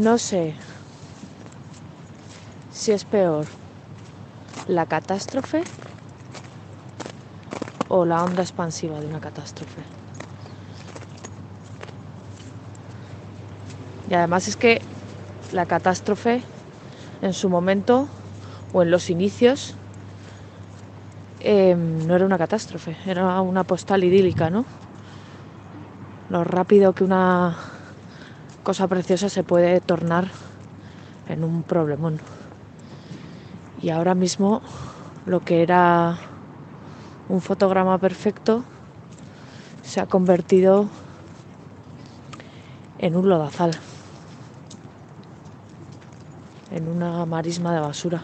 No sé si es peor la catástrofe o la onda expansiva de una catástrofe. Y además es que la catástrofe en su momento o en los inicios em, no era una catástrofe, era una postal idílica, ¿no? Lo rápido que una cosa preciosa se puede tornar en un problemón. Y ahora mismo lo que era un fotograma perfecto se ha convertido en un lodazal, en una marisma de basura.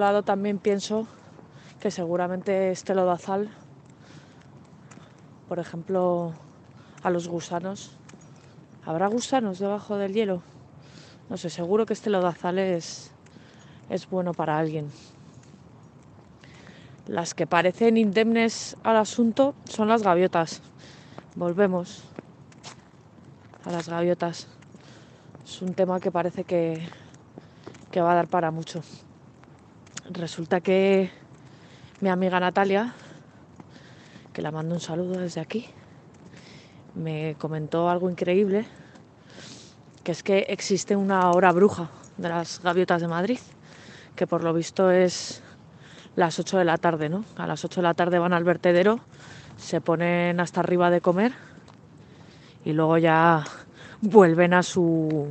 Lado también pienso que seguramente este lodazal, por ejemplo, a los gusanos, ¿habrá gusanos debajo del hielo? No sé, seguro que este lodazal es, es bueno para alguien. Las que parecen indemnes al asunto son las gaviotas. Volvemos a las gaviotas. Es un tema que parece que, que va a dar para mucho resulta que mi amiga Natalia, que la mando un saludo desde aquí, me comentó algo increíble, que es que existe una hora bruja de las gaviotas de Madrid, que por lo visto es las 8 de la tarde, ¿no? A las 8 de la tarde van al vertedero, se ponen hasta arriba de comer y luego ya vuelven a su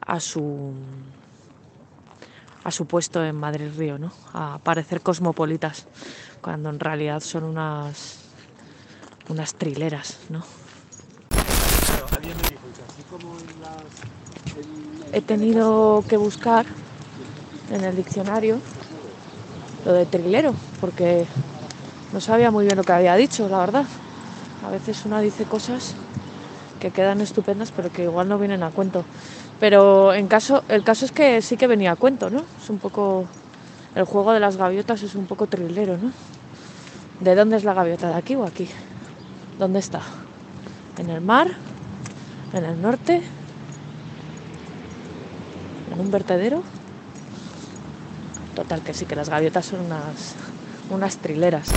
a su a su puesto en Madrid Río, ¿no? A parecer cosmopolitas, cuando en realidad son unas unas trileras, ¿no? He tenido que buscar en el diccionario lo de trilero, porque no sabía muy bien lo que había dicho, la verdad. A veces una dice cosas que quedan estupendas, pero que igual no vienen a cuento. Pero en caso, el caso es que sí que venía a cuento, ¿no? Es un poco. El juego de las gaviotas es un poco trilero, ¿no? ¿De dónde es la gaviota? ¿De aquí o aquí? ¿Dónde está? ¿En el mar? ¿En el norte? ¿En un vertedero? Total, que sí, que las gaviotas son unas, unas trileras.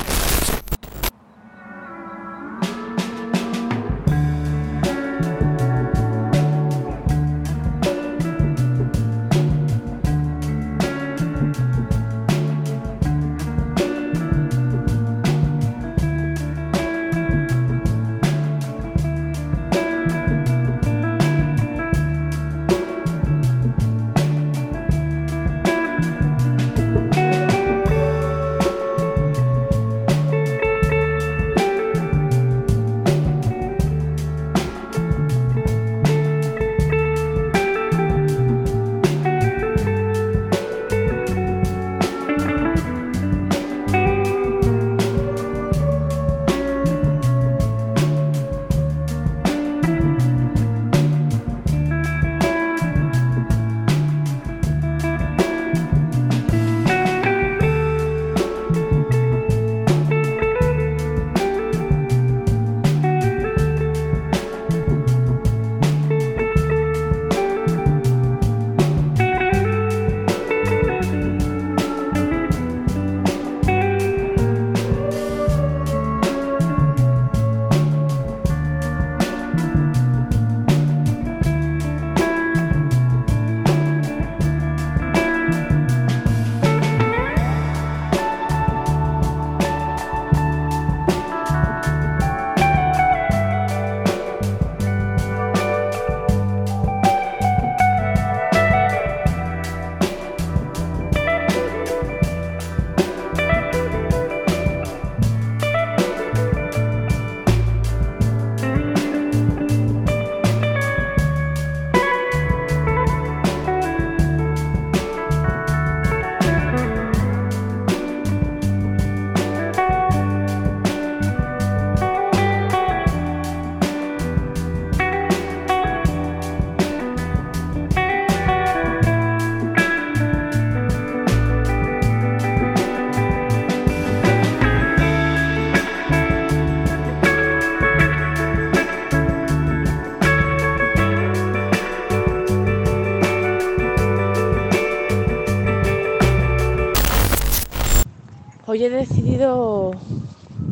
Decidido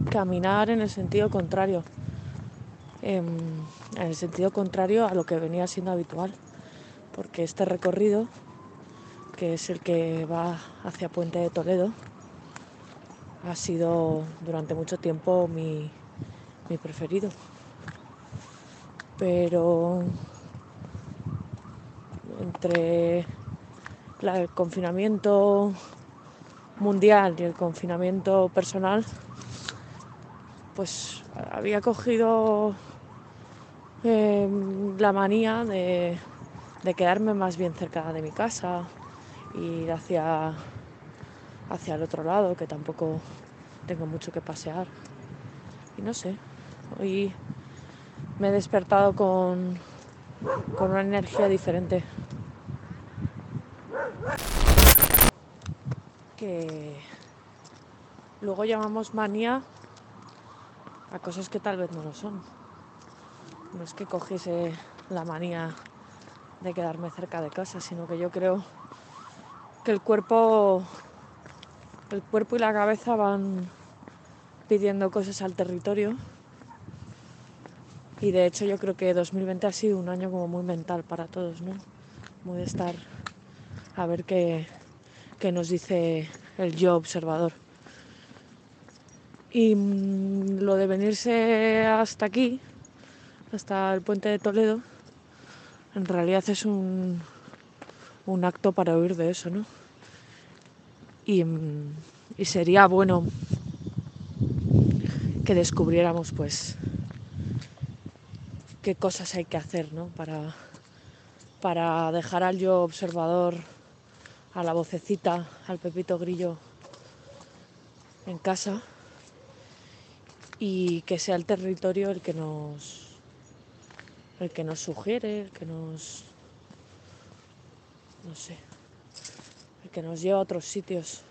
caminar en el sentido contrario, em, en el sentido contrario a lo que venía siendo habitual, porque este recorrido, que es el que va hacia Puente de Toledo, ha sido durante mucho tiempo mi, mi preferido. Pero entre el confinamiento mundial y el confinamiento personal, pues había cogido em, la manía de, de, quedarme más bien cerca de mi casa, ir hacia, hacia el otro lado, que tampoco tengo mucho que pasear. Y no sé, hoy me he despertado con, con una energía diferente. Que luego llamamos manía a cosas que tal vez no lo son. No es que cogiese la manía de quedarme cerca de casa, sino que yo creo que el cuerpo el cuerpo y la cabeza van pidiendo cosas al territorio. Y de hecho yo creo que 2020 ha sido un año como muy mental para todos, ¿no? Muy de estar a ver qué, qué nos dice el yo observador. Y mm, lo de venirse hasta aquí, hasta el puente de Toledo, en realidad es un, un acto para huir de eso, ¿no? Y, mm, y sería bueno que descubriéramos pues qué cosas hay que hacer ¿no? para, para dejar al yo observador, a la vocecita, al pepito grillo en casa y que sea el territorio el que nos el que nos sugiere, el que nos no sé, el que nos lleva a otros sitios.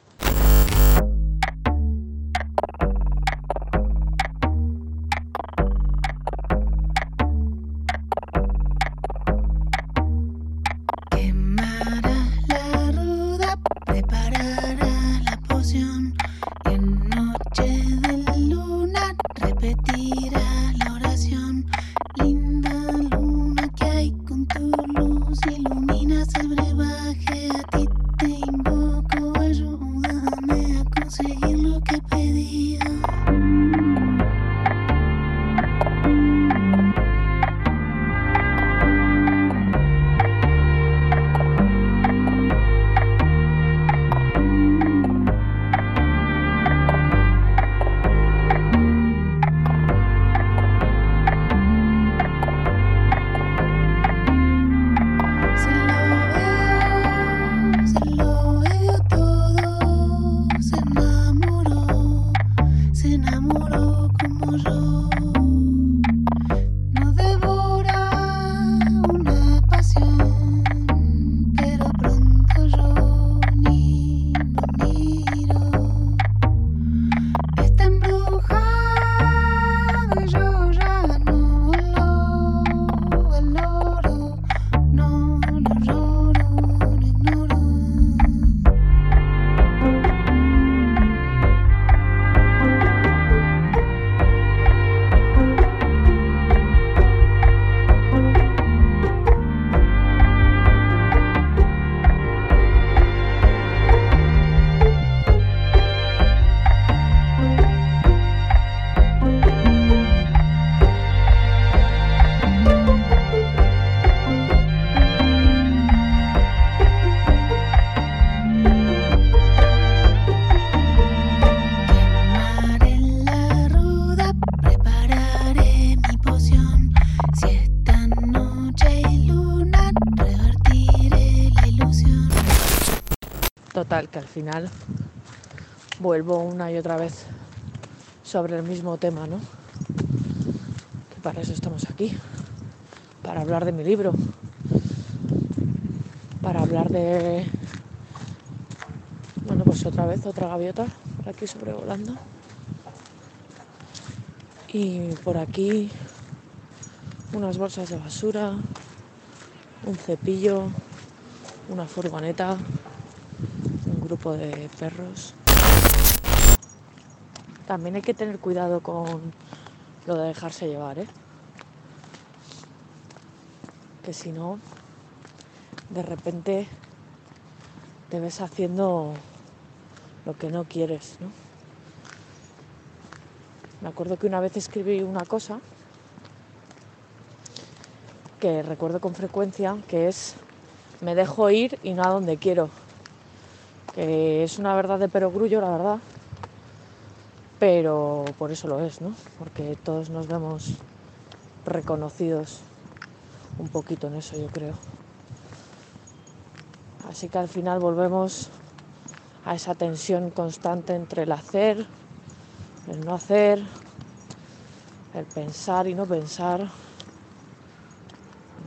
Que al final vuelvo una y otra vez sobre el mismo tema, ¿no? Que para eso estamos aquí, para hablar de mi libro, para hablar de, bueno, pues otra vez otra gaviota por aquí sobrevolando. Y por aquí unas bolsas de basura, un cepillo, una furgoneta, grupo de perros. también hay que tener cuidado con lo de dejarse llevar, ¿eh? Que si no, de repente te ves haciendo lo que no quieres, ¿no? Me acuerdo que una vez escribí una cosa que recuerdo con frecuencia, que es me dejo ir y no a donde quiero. Que es una verdad de perogrullo, la verdad. Pero por eso lo es, ¿no? Porque todos nos vemos reconocidos un poquito en eso, yo creo. Así que al final volvemos a esa tensión constante entre el hacer, el no hacer, el pensar y no pensar,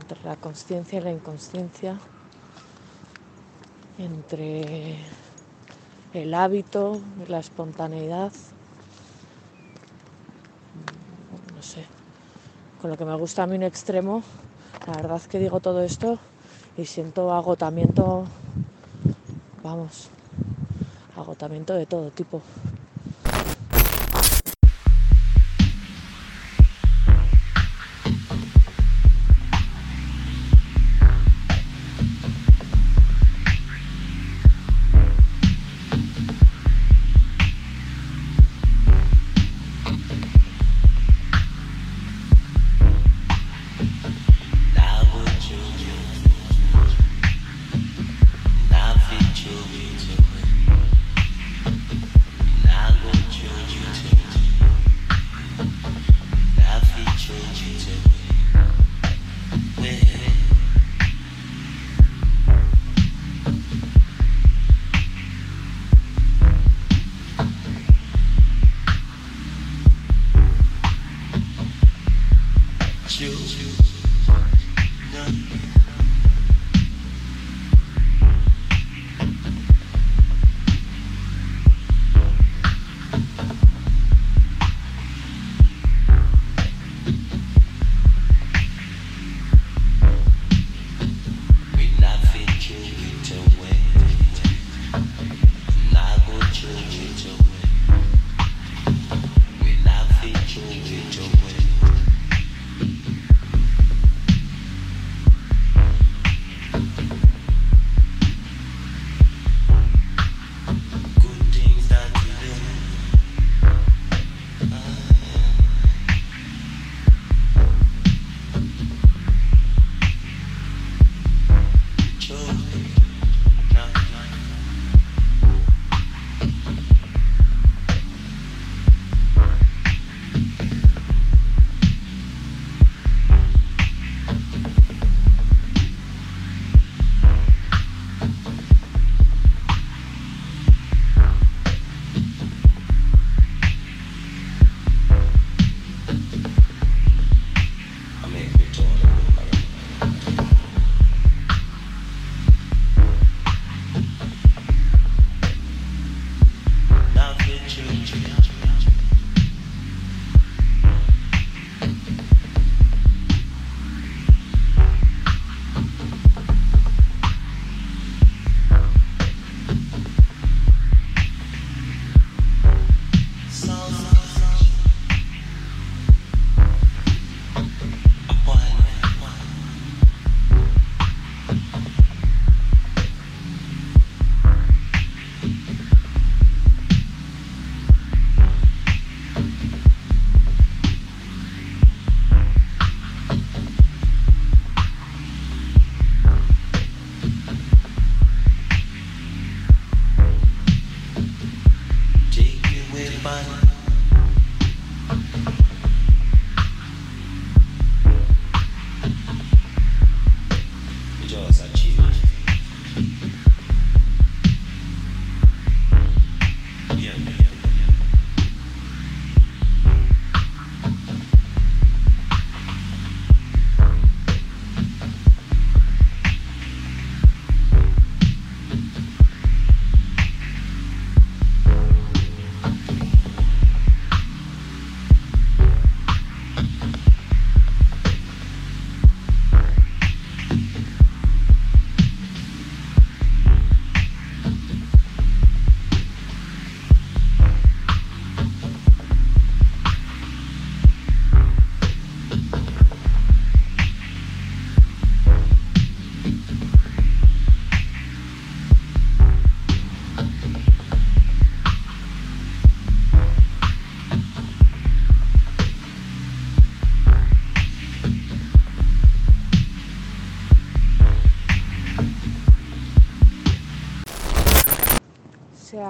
entre la conciencia y la inconsciencia, entre el hábito la espontaneidad. No sé, con lo que me gusta a mí un extremo, la verdad que digo todo esto y siento agotamiento, vamos, agotamiento de todo tipo.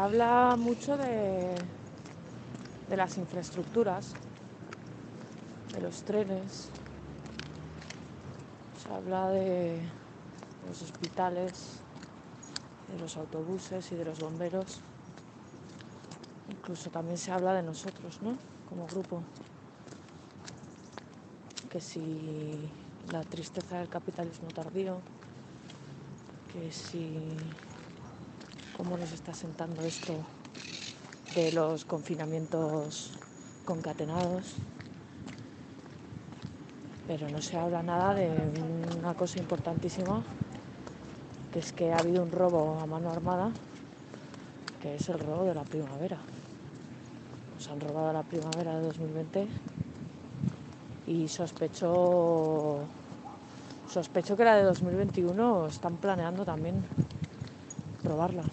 Habla mucho de, de las infraestructuras, de los trenes, se habla de los hospitales, de los autobuses y de los bomberos. Incluso también se habla de nosotros, ¿no? Como grupo. Que si la tristeza del capitalismo tardío, que si cómo nos está sentando esto de los confinamientos concatenados, pero no se habla nada de una cosa importantísima, que es que ha habido un robo a mano armada, que es el robo de la primavera. Nos han robado la primavera de 2020 y sospecho sospecho que la de 2021 están planeando también robarla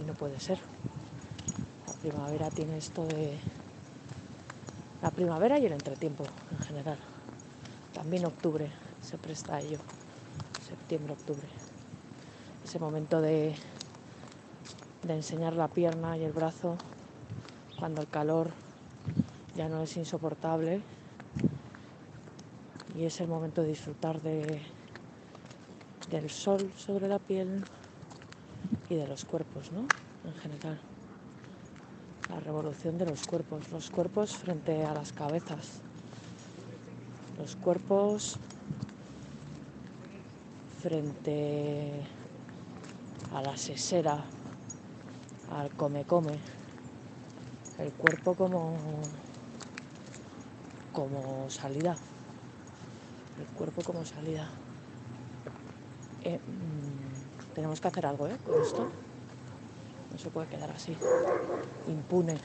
y no puede ser. La primavera tiene esto de la primavera y el entretiempo en general. También octubre se presta a ello septiembre octubre. Ese momento de de enseñar la pierna y el brazo cuando el calor ya no es insoportable y es el momento de disfrutar de, del sol sobre la piel y de los cuerpos, ¿no? En general. La revolución de los cuerpos, los cuerpos frente a las cabezas, los cuerpos frente a la sesera, al come-come, el cuerpo como como salida. El cuerpo como salida. Eh, tenemos que hacer algo ¿eh? con esto. No se puede quedar así, impune.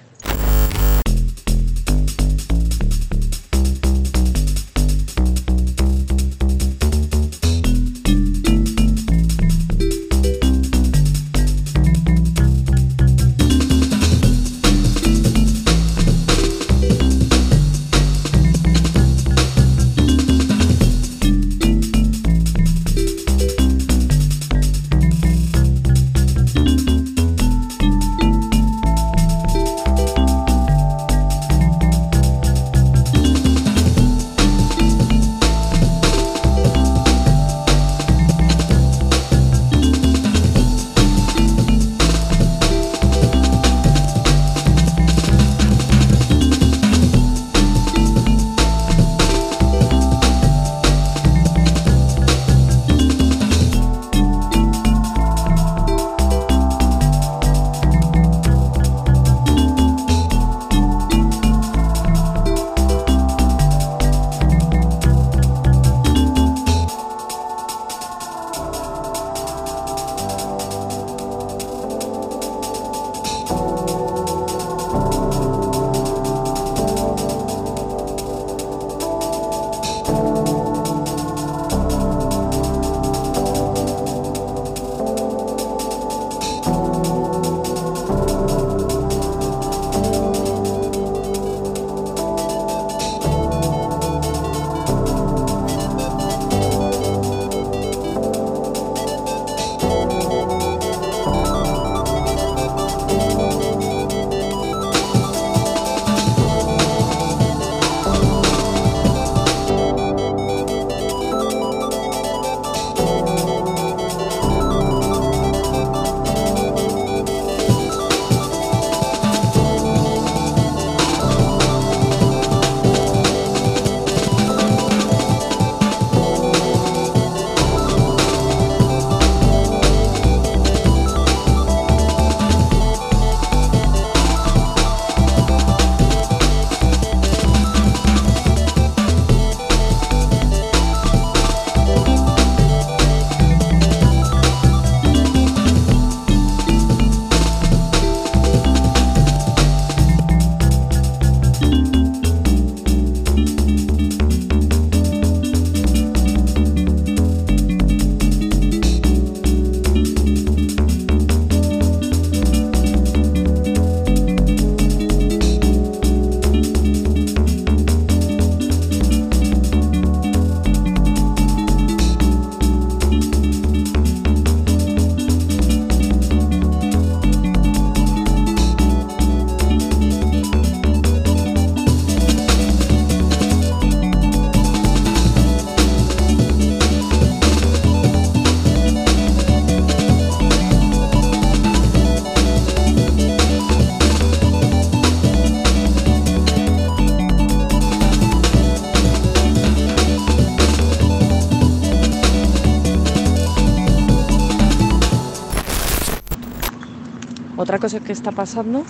cosa que está pasando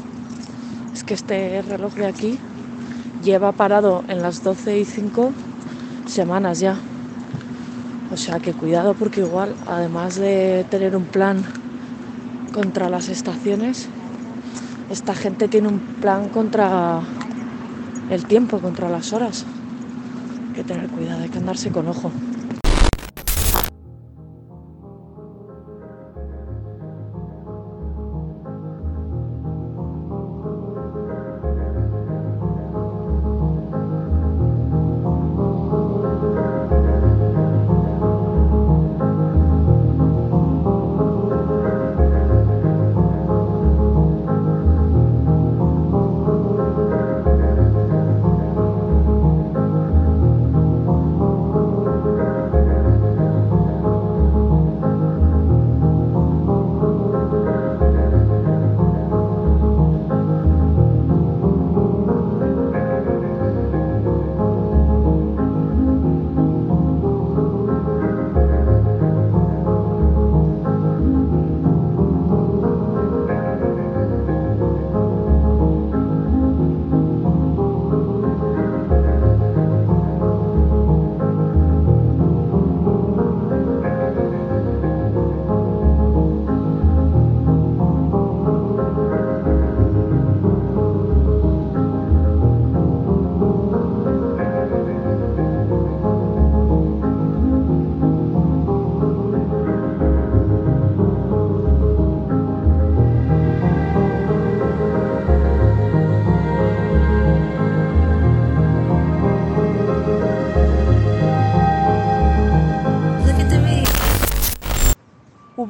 es que este reloj de aquí lleva parado en las 12 y 5 semanas ya. O sea que cuidado porque igual, además de tener un plan contra las estaciones, esta gente tiene un plan contra el tiempo, contra las horas. Hay que tener cuidado, hay que andarse con ojo.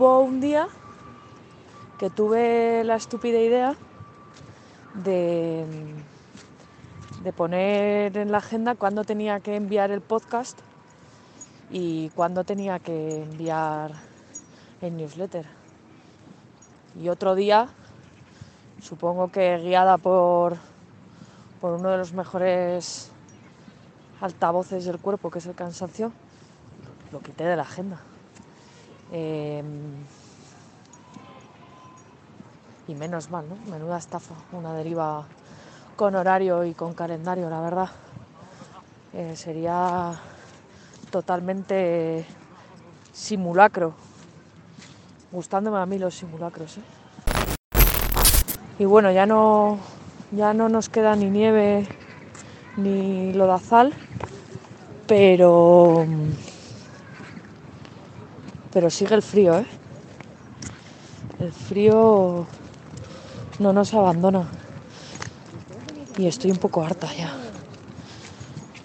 Hubo un día que tuve la estúpida idea de, de poner en la agenda cuándo tenía que enviar el podcast y cuándo tenía que enviar el newsletter. Y otro día, supongo que guiada por, por uno de los mejores altavoces del cuerpo, que es el cansancio, lo quité de la agenda. Eh, y menos mal, ¿no? Menuda estafa, una deriva con horario y con calendario, la verdad. Eh, sería totalmente simulacro. Gustándome a mí los simulacros. ¿eh? Y bueno, ya no, ya no nos queda ni nieve ni lodazal, pero pero sigue el frío, ¿eh? El frío no nos abandona. Y estoy un poco harta ya.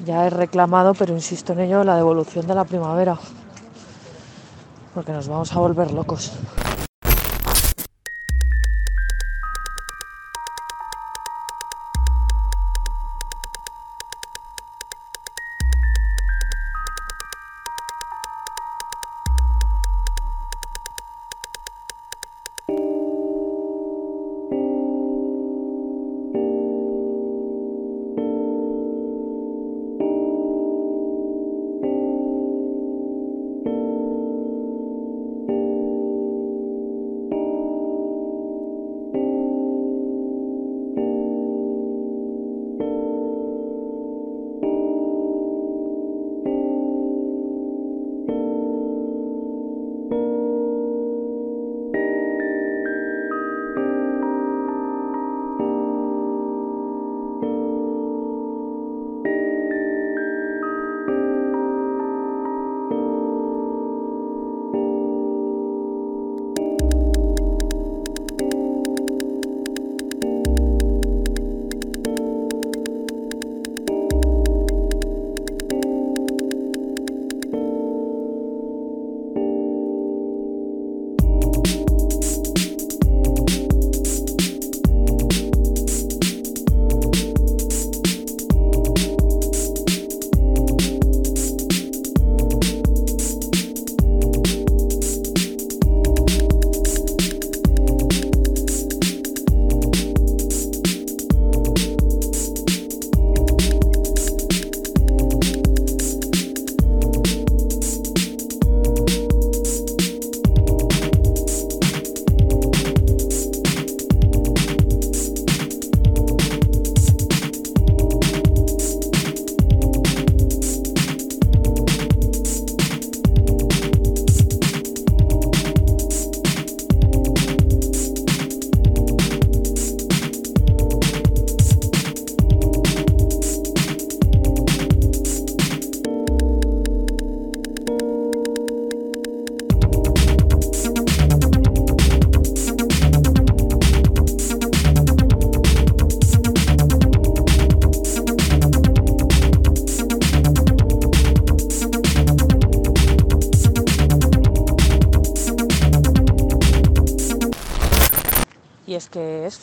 Ya he reclamado, pero insisto en ello, la devolución de la primavera. Porque nos vamos a volver locos.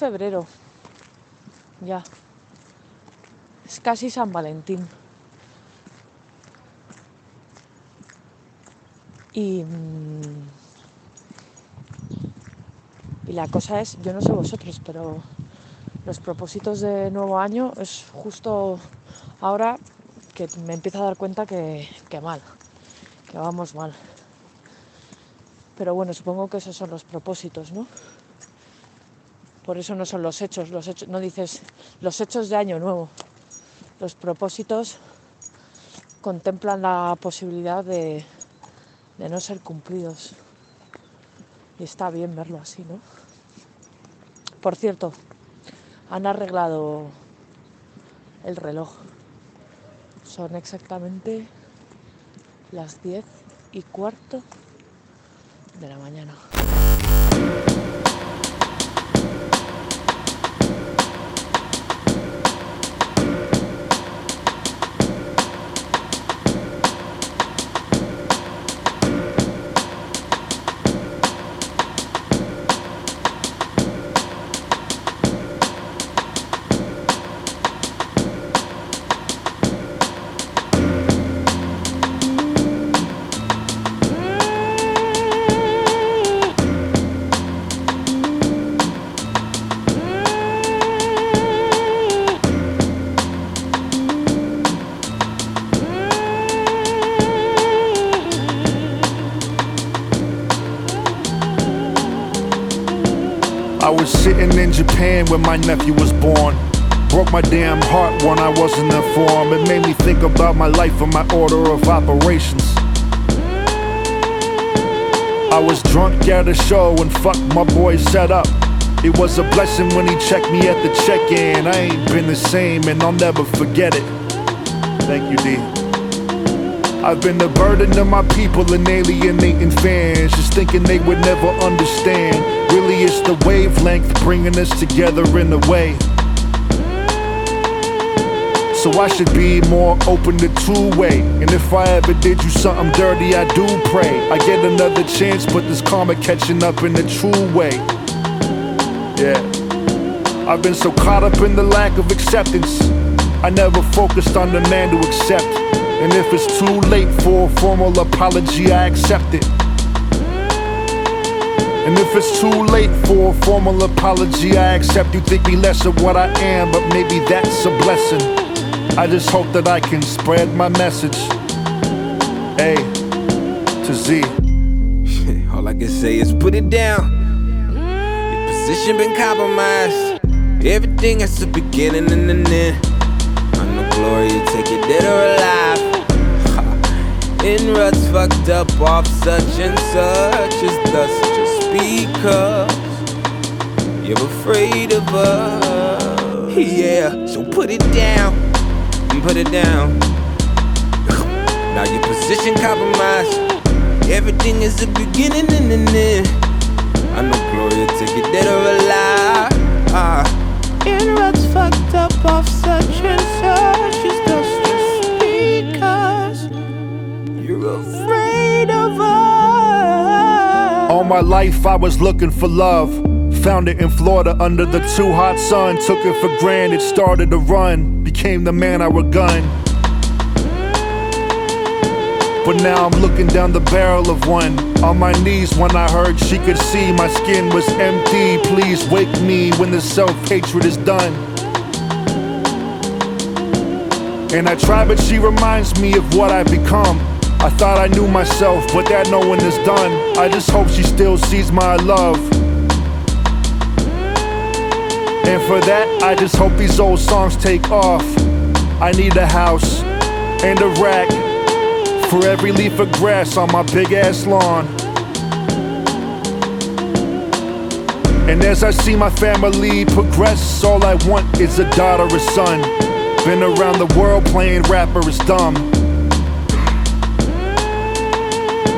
Febrero. Ya. Es casi San Valentín. Y, mm, y la cosa es, yo no sé vosotros, pero los propósitos de nuevo año es justo ahora que me empiezo a dar cuenta que, que mal, que vamos mal. Pero bueno, supongo que esos son los propósitos, ¿no? Por eso no son los hechos, los hechos, no dices los hechos de año nuevo. Los propósitos contemplan la posibilidad de, de no ser cumplidos. Y está bien verlo así, ¿no? Por cierto, han arreglado el reloj. Son exactamente las diez y cuarto de la mañana. When my nephew was born. Broke my damn heart when I wasn't informed. It made me think about my life and my order of operations. I was drunk at a show and fucked my boy set up. It was a blessing when he checked me at the check in. I ain't been the same and I'll never forget it. Thank you, D. I've been the burden of my people and alienating fans, just thinking they would never understand. Really, it's the wavelength bringing us together in a way. So I should be more open to two way. And if I ever did you something dirty, I do pray. I get another chance, but this karma catching up in a true way. Yeah. I've been so caught up in the lack of acceptance. I never focused on the man to accept. And if it's too late for a formal apology, I accept it. And if it's too late for a formal apology, I accept you think me less of what I am, but maybe that's a blessing. I just hope that I can spread my message. A to Z. All I can say is put it down. Your position been compromised. Everything has a beginning and an end. I know glory, you take it dead or alive. In ruts fucked up off such and such as just because you're afraid of us. Yeah, so put it down, put it down. Now your position compromised. Everything is a beginning and an end. I know Gloria take it dead or alive. Uh, in ruts fucked up off such and such as thus afraid of us. All my life I was looking for love. Found it in Florida under the too hot sun. Took it for granted, started to run. Became the man I would gun. But now I'm looking down the barrel of one. On my knees when I heard she could see my skin was empty. Please wake me when the self hatred is done. And I try, but she reminds me of what I've become. I thought I knew myself, but that no one is done. I just hope she still sees my love. And for that, I just hope these old songs take off. I need a house and a rack for every leaf of grass on my big ass lawn. And as I see my family progress, all I want is a daughter or son. Been around the world playing rapper is dumb.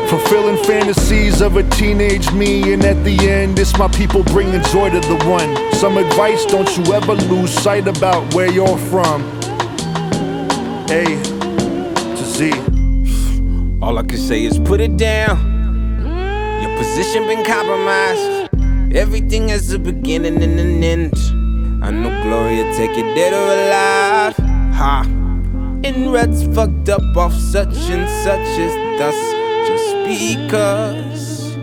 Fulfilling fantasies of a teenage me, and at the end, it's my people bringing joy to the one. Some advice don't you ever lose sight about where you're from. A to Z. All I can say is put it down. Your position been compromised. Everything has a beginning and an end. I know Gloria take it dead or alive. Ha. In ruts fucked up off such and such as thus. Because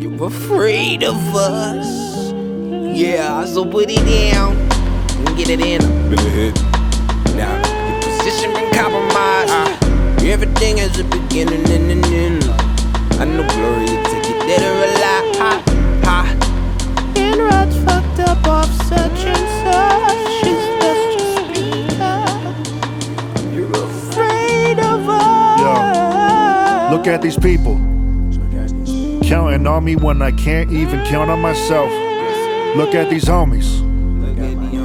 you're afraid of us. Yeah, so put it down and get it in. Now, your position been compromised. Uh, everything has a beginning and an end. I know Gloria take it dead or alive. Ha, ha. Fucked up off such and such Look at these people. Counting on me when I can't even count on myself. Look at these homies.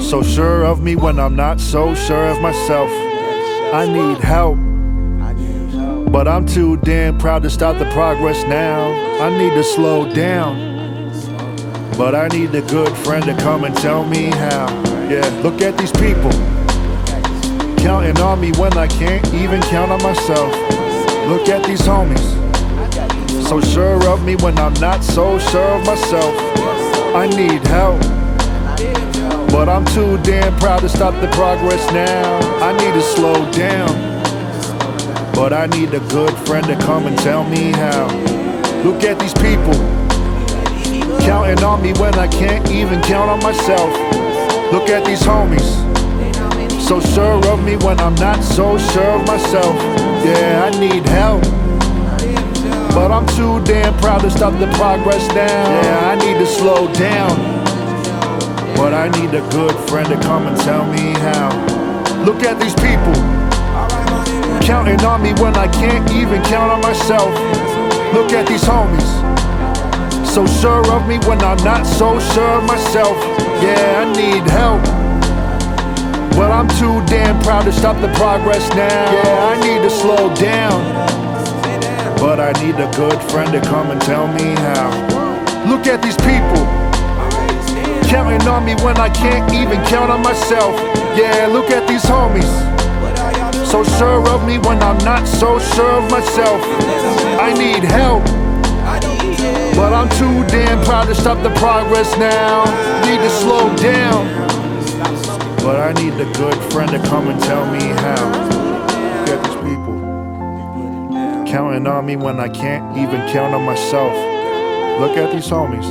So sure of me when I'm not so sure of myself. I need help. But I'm too damn proud to stop the progress now. I need to slow down. But I need a good friend to come and tell me how. Yeah, look at these people. Counting on me when I can't even count on myself. Look at these homies. So sure of me when I'm not so sure of myself. I need help. But I'm too damn proud to stop the progress now. I need to slow down. But I need a good friend to come and tell me how. Look at these people. Counting on me when I can't even count on myself. Look at these homies. So sure of me when I'm not so sure of myself. Yeah, I need help. But I'm too damn proud to stop the progress now. Yeah, I need to slow down. But I need a good friend to come and tell me how. Look at these people. Counting on me when I can't even count on myself. Look at these homies. So sure of me when I'm not so sure of myself. Yeah, I need help. But I'm too damn proud to stop the progress now. Yeah, I need to slow down. But I need a good friend to come and tell me how. Look at these people. Counting on me when I can't even count on myself. Yeah, look at these homies. So sure of me when I'm not so sure of myself. I need help. But I'm too damn proud to stop the progress now. Need to slow down. But I need a good friend to come and tell me how. At these people. Counting on me when I can't even count on myself. Look at these homies.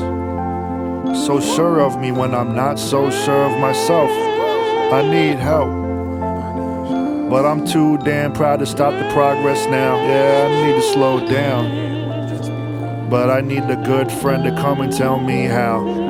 So sure of me when I'm not so sure of myself. I need help. But I'm too damn proud to stop the progress now. Yeah, I need to slow down. But I need a good friend to come and tell me how.